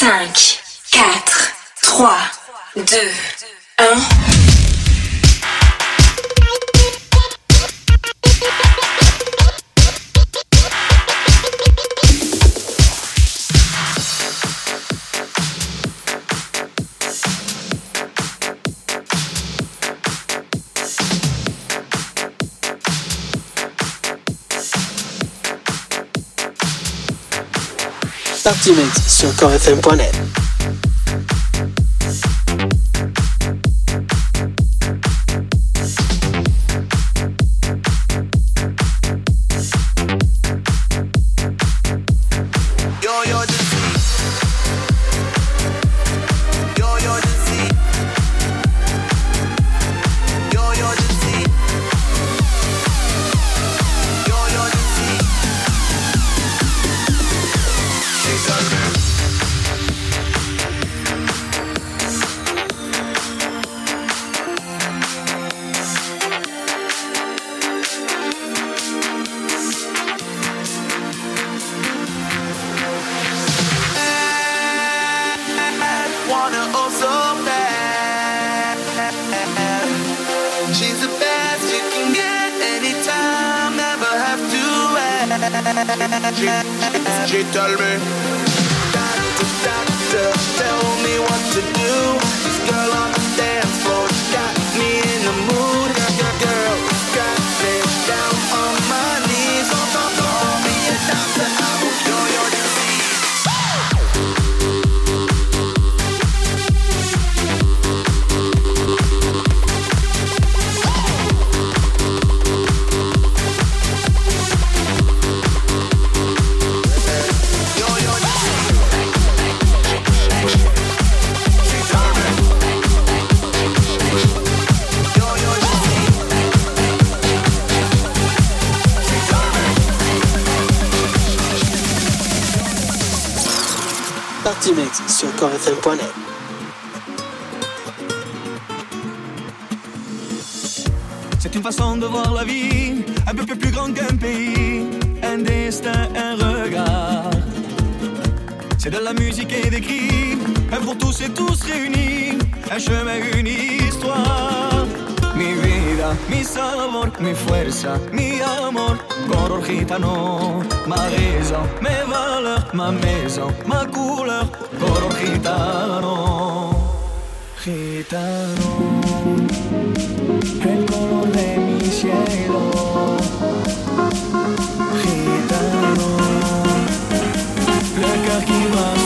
5, 4, 3, 2, 1. teammates sur corefm.net. C'est une façon de voir la vie, un peu plus grande qu'un pays, un destin, un regard. C'est de la musique et des cris, un pour tous et tous réunis, un chemin, une histoire. Mi vida, mi sabor, mi fuerza, mi amor, color gitano, ma raison, mes valeurs, ma maison, ma couleur, toro gitano, gitano, el color de mi cielo, gitano, la cajiva.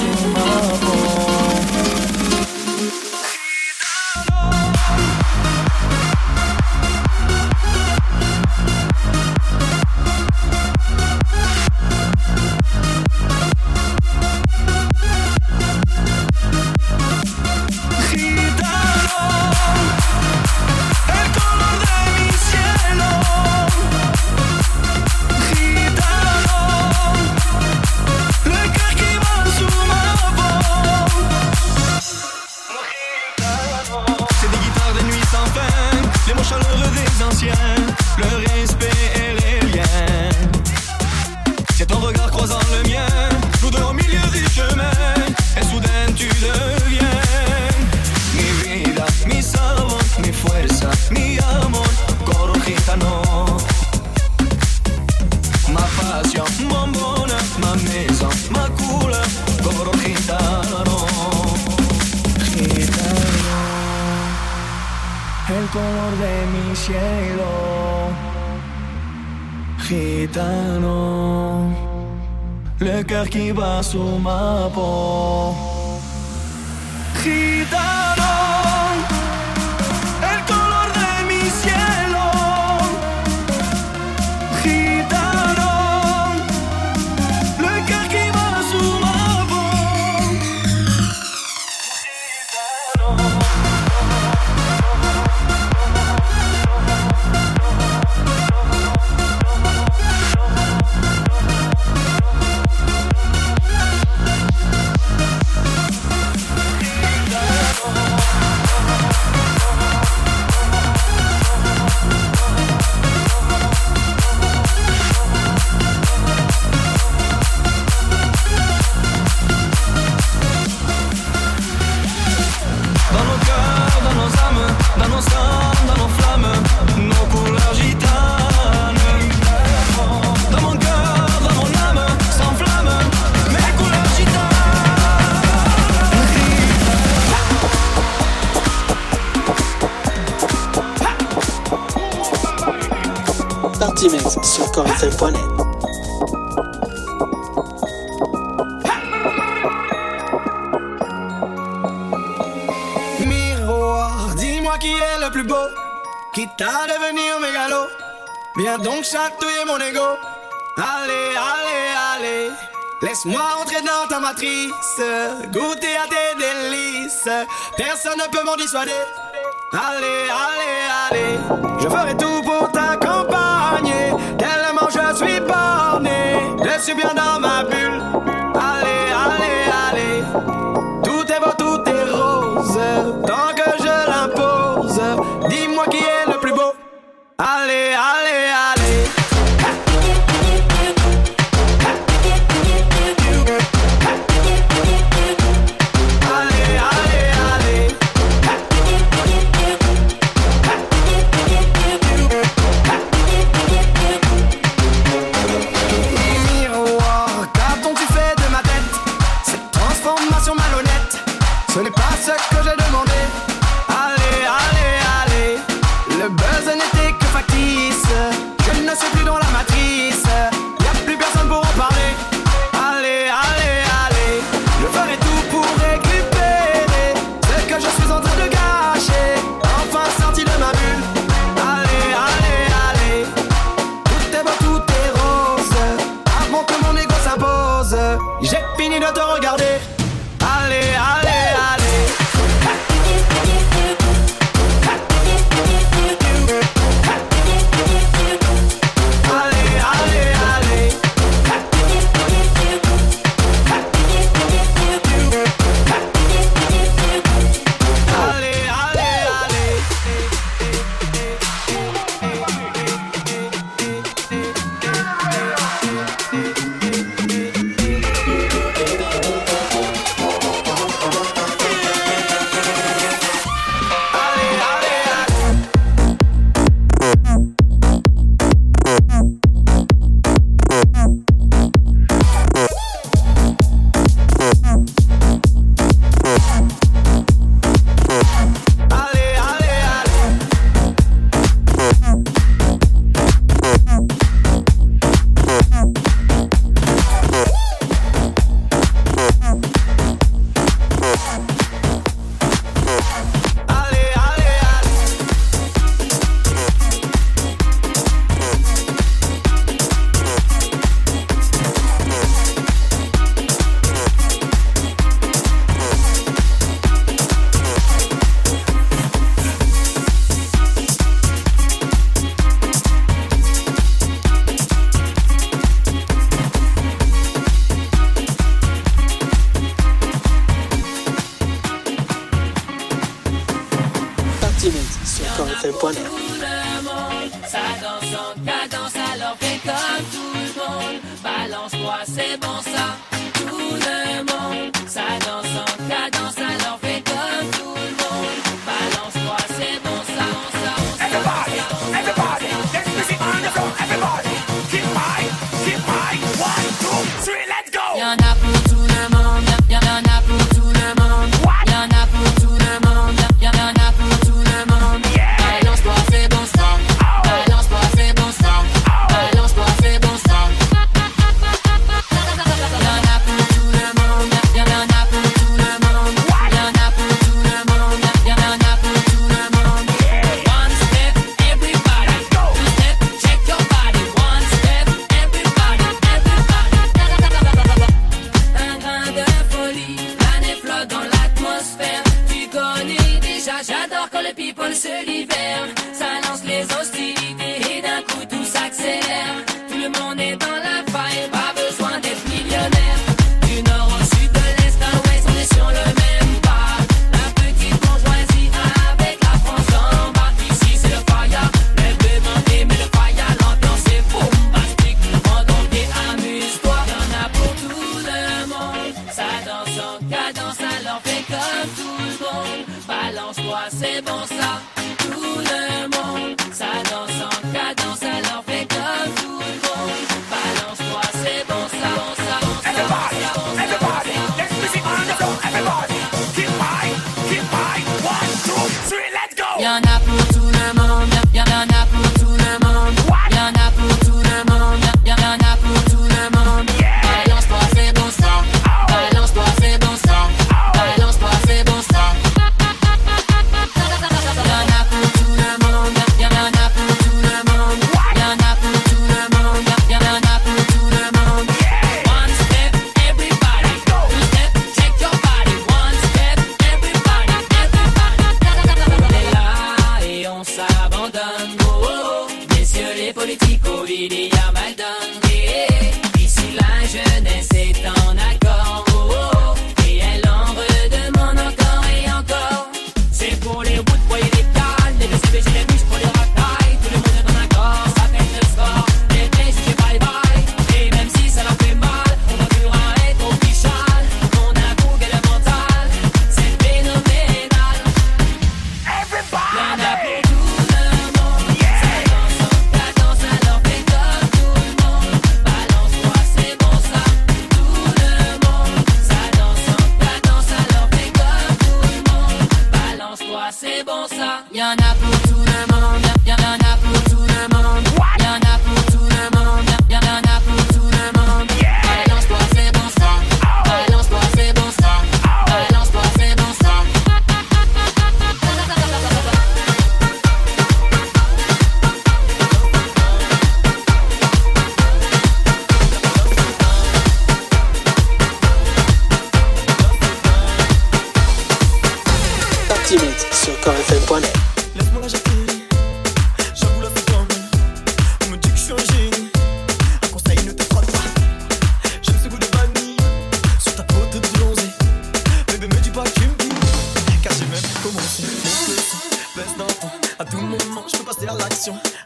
quand elle fait. Miroir, dis-moi qui est le plus beau, quitte à devenir mégalo. Viens donc chatouiller mon ego. Allez, allez, allez. Laisse-moi entrer dans ta matrice, goûter à tes délices. Personne ne peut m'en dissuader. Allez, allez, allez. Je ferai tout J'ai fini de te regarder. Allez, allez. Balance-toi, c'est bon ça.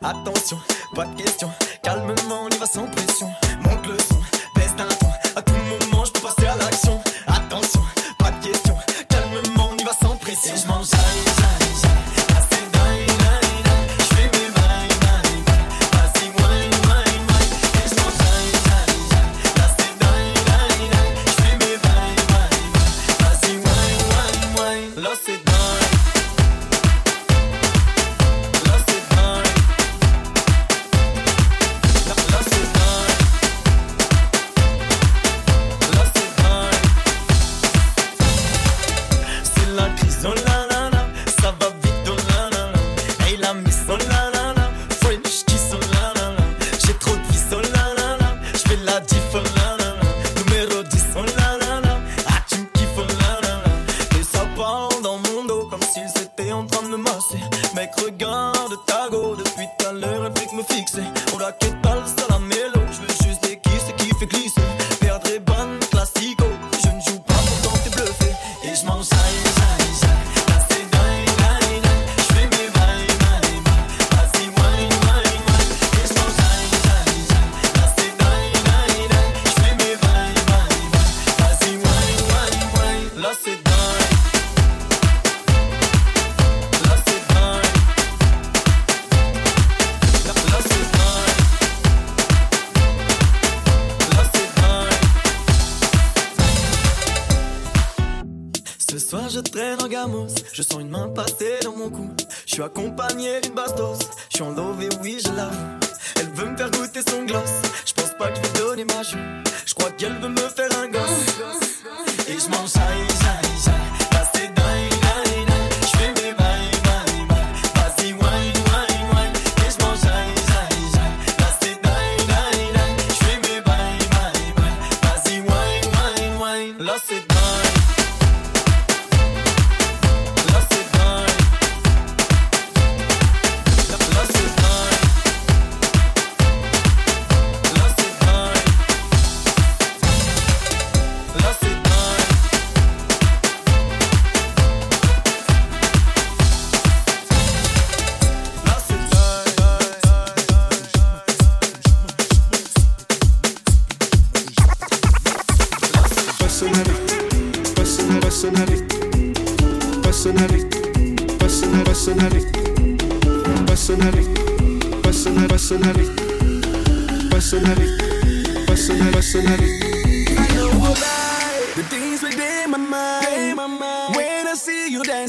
Attention, pas de question, calmement on y va sans pression. Je traîne en gamos, je sens une main passer dans mon cou. Je suis accompagné d'une bastos, je suis en love et oui je l'avoue. Elle veut me faire goûter son gloss, je pense pas que je vais donner ma joue. Je crois qu'elle veut me faire un gosse. Et je mange aïe, aïe, aïe,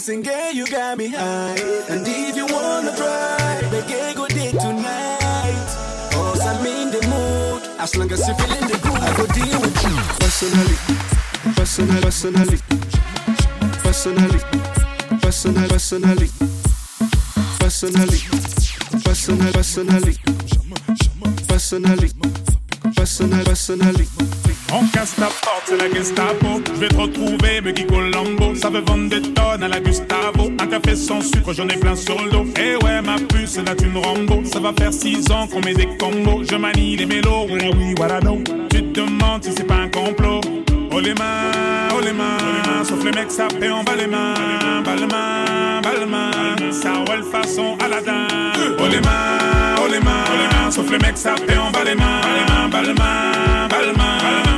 dancing, girl, you got me high. And if you wanna try, the girl go day tonight. Cause I'm in the mood. As long as you feeling the groove, I go deal with you. Personally, personally, personally, personally, personally, personally, personally, personally, personally, personally, personally, personally. On casse ta porte, c'est la Gestapo. Je vais te retrouver, Kiko Lambo. Ça veut vendre des tonnes à la Gustavo. Un café sans sucre, j'en ai plein sur le dos. Eh ouais, ma puce, là tu me Rambo. Ça va faire six ans qu'on met des combos. Je manie les mélos, voilà oui, voilà. Tu te demandes si c'est pas un complot. Oh les mains, oh les mains. Sauf les mecs, ça fait en bas les mains. Bas les mains, bas les mains. Ça roule façon Aladdin. Oh les mains, oh les mains. Sauf les mecs, ça fait en bas les mains. Bas les mains, bas les mains.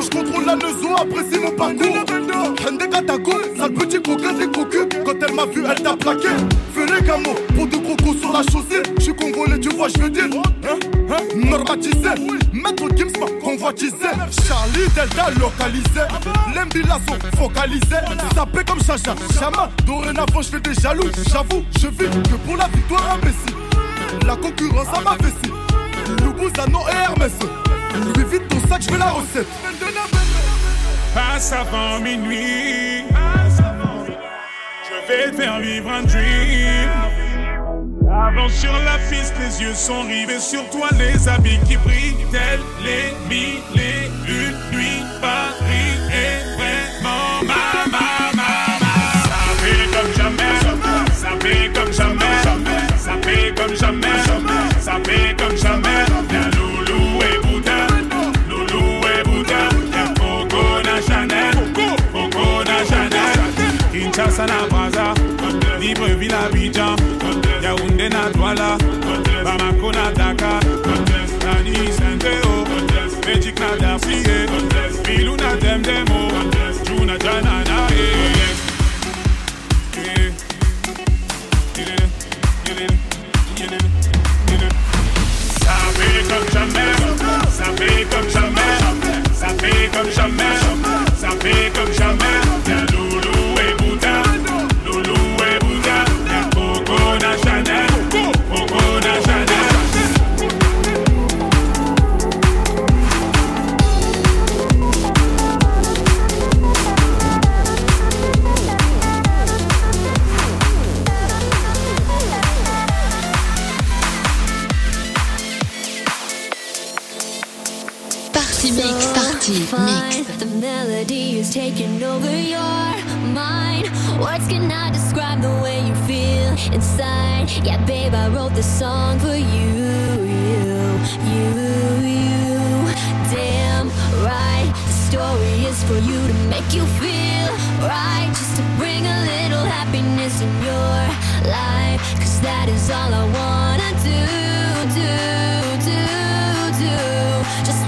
bouge, contrôle la leçon, apprécie mon parcours. Prenne des gâtes à go, sale petit coquin des cocus. Quand elle m'a vu, elle t'a plaqué. Fais les gamos pour deux crocos sur la chaussée. Je suis congolais, tu vois, je veux dire. Hein, hein, normatisé. Maître Gims m'a convoitisé. Charlie Delta localisé. L'embilazo focalisé. Sapé comme Chacha, Chama. Dorénavant, je fais des jaloux. J'avoue, je vis que pour la victoire imbécile. La concurrence à ma vessie. Loubouzano et Hermès. Lui vite ton sac, je veux la recette. Passe avant minuit. Je vais te faire vivre un dream. Avance sur la piste, les yeux sont rivés sur toi, les habits qui brillent, tels les mille et une nuits. Libreville Abidjan, Yaoundé na Douala, Bamako na this song for you, you, you, you. Damn right, the story is for you to make you feel right. Just to bring a little happiness in your life. Cause that is all I wanna do, do, do, do. Just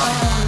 Oh.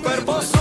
Tu cuerpo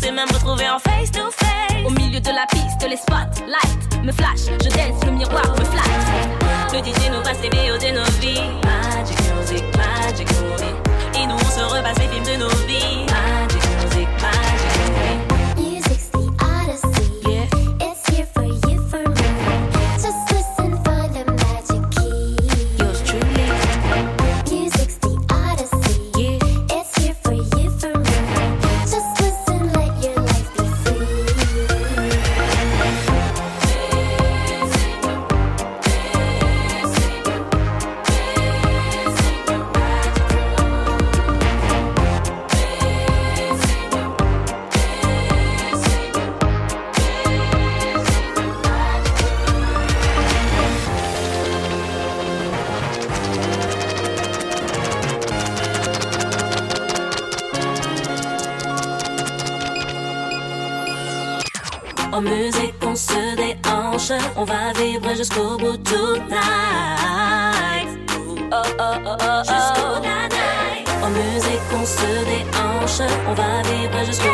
s'est même retrouvé en face to face. Au milieu de la piste, les spots, light me flash, je danse, le miroir me flatte. Le DJ nous passe les BO de nos vies. Magic music, magic movie. Et nous on se repasse les films de nos vies. Magic On va vibrer jusqu'au bout tonight. Oh, oh, oh, oh, oh. Jusqu'au night. En musique, on se déhanche. On va vibrer jusqu'au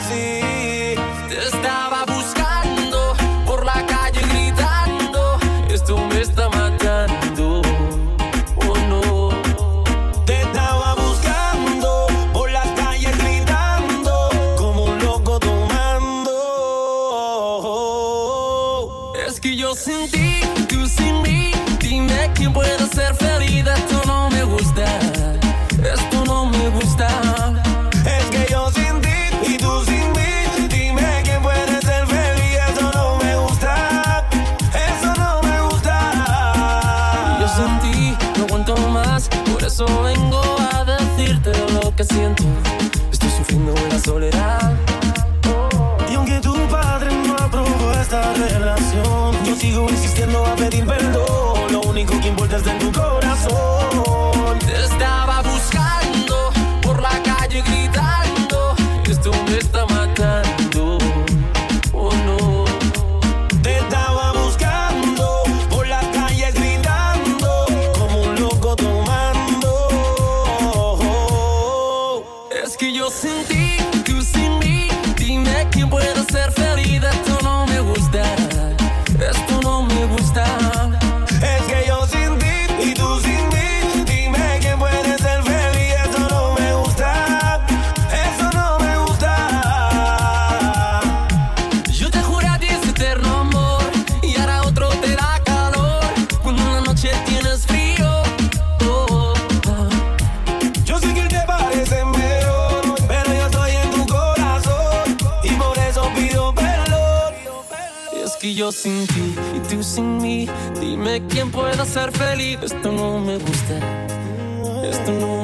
See.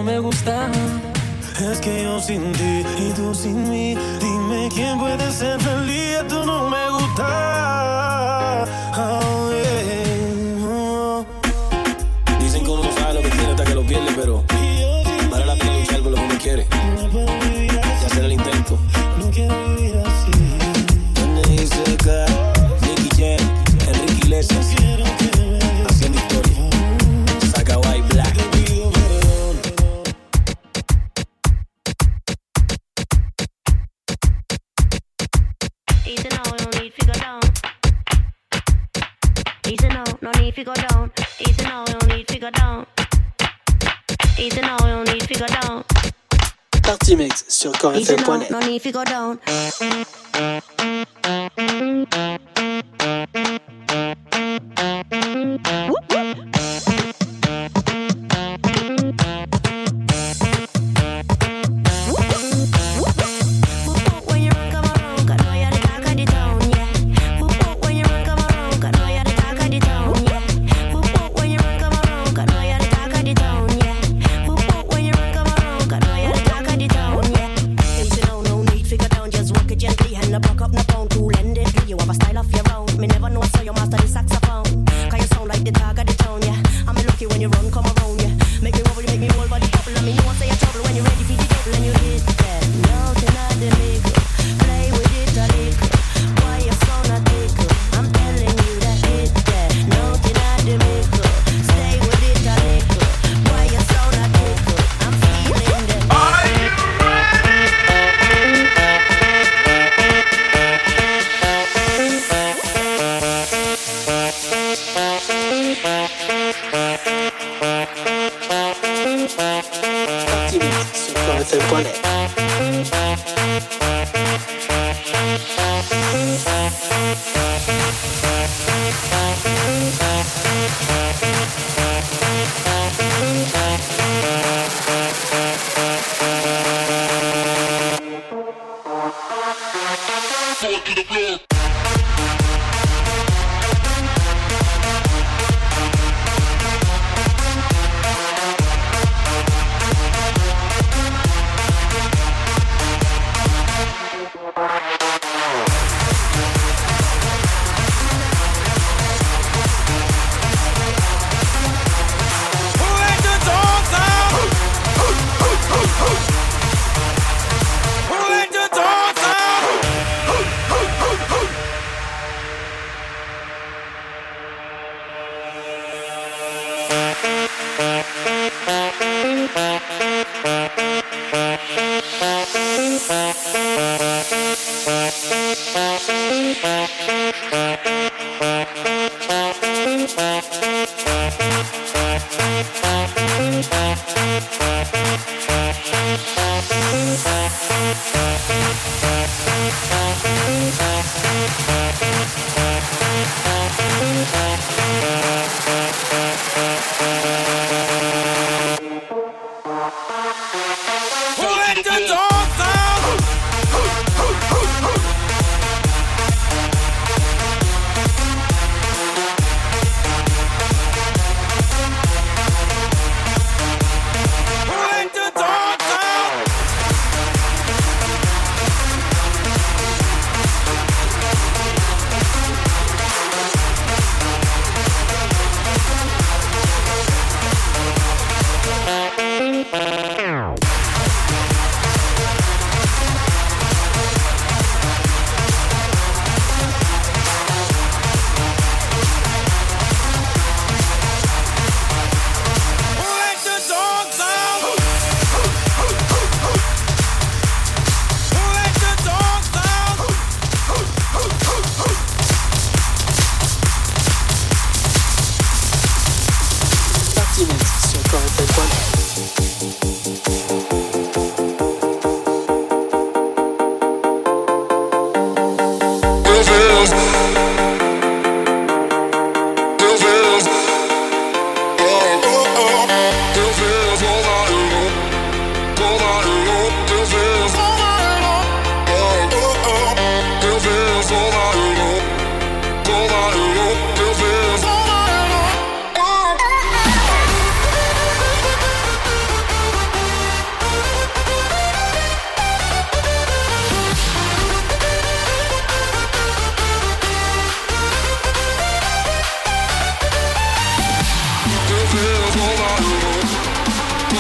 me gusta. Es que yo sin ti y tú sin mí, dime quién puede ser feliz. con if you go down.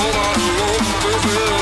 all our slow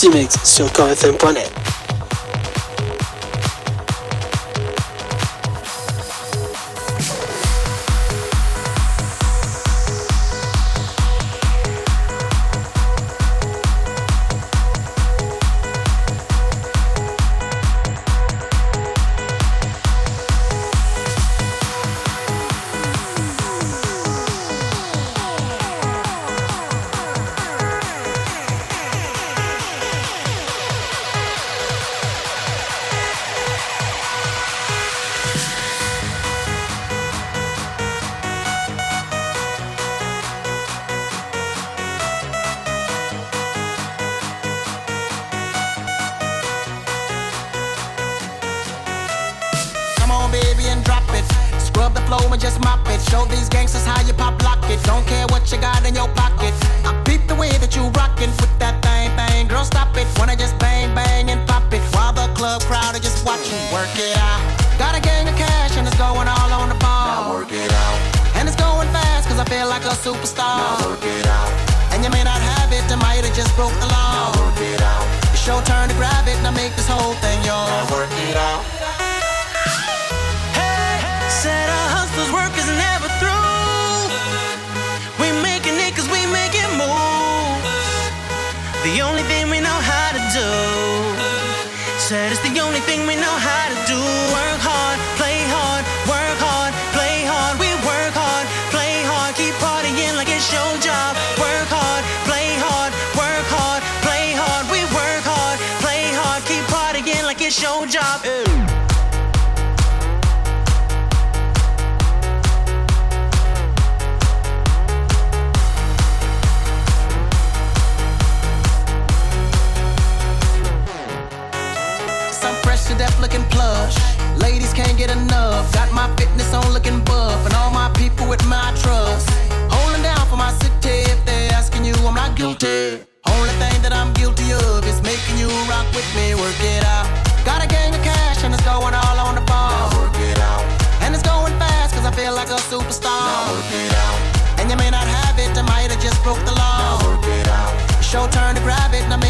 Party Mix sur corefm.net. club crowd are just watching. Work it out. Got a gang of cash and it's going all on the ball. Now work it out. And it's going fast cause I feel like a superstar. Now work it out. And you may not have it, I might have just broke the law. Now work it out. It's your turn to grab it, now make this whole thing yours. Now work it out. Said it's the only thing we know how to do. Guilty. Only thing that I'm guilty of is making you rock with me. Work it out. Got a gang of cash and it's going all on the ball. work it out. And it's going fast cause I feel like a superstar. work it out. And you may not have it, I might have just broke the law. work it out. Your turn to grab it, now make this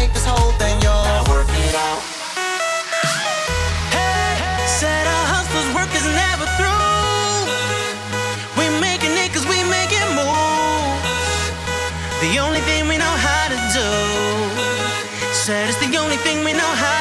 me know how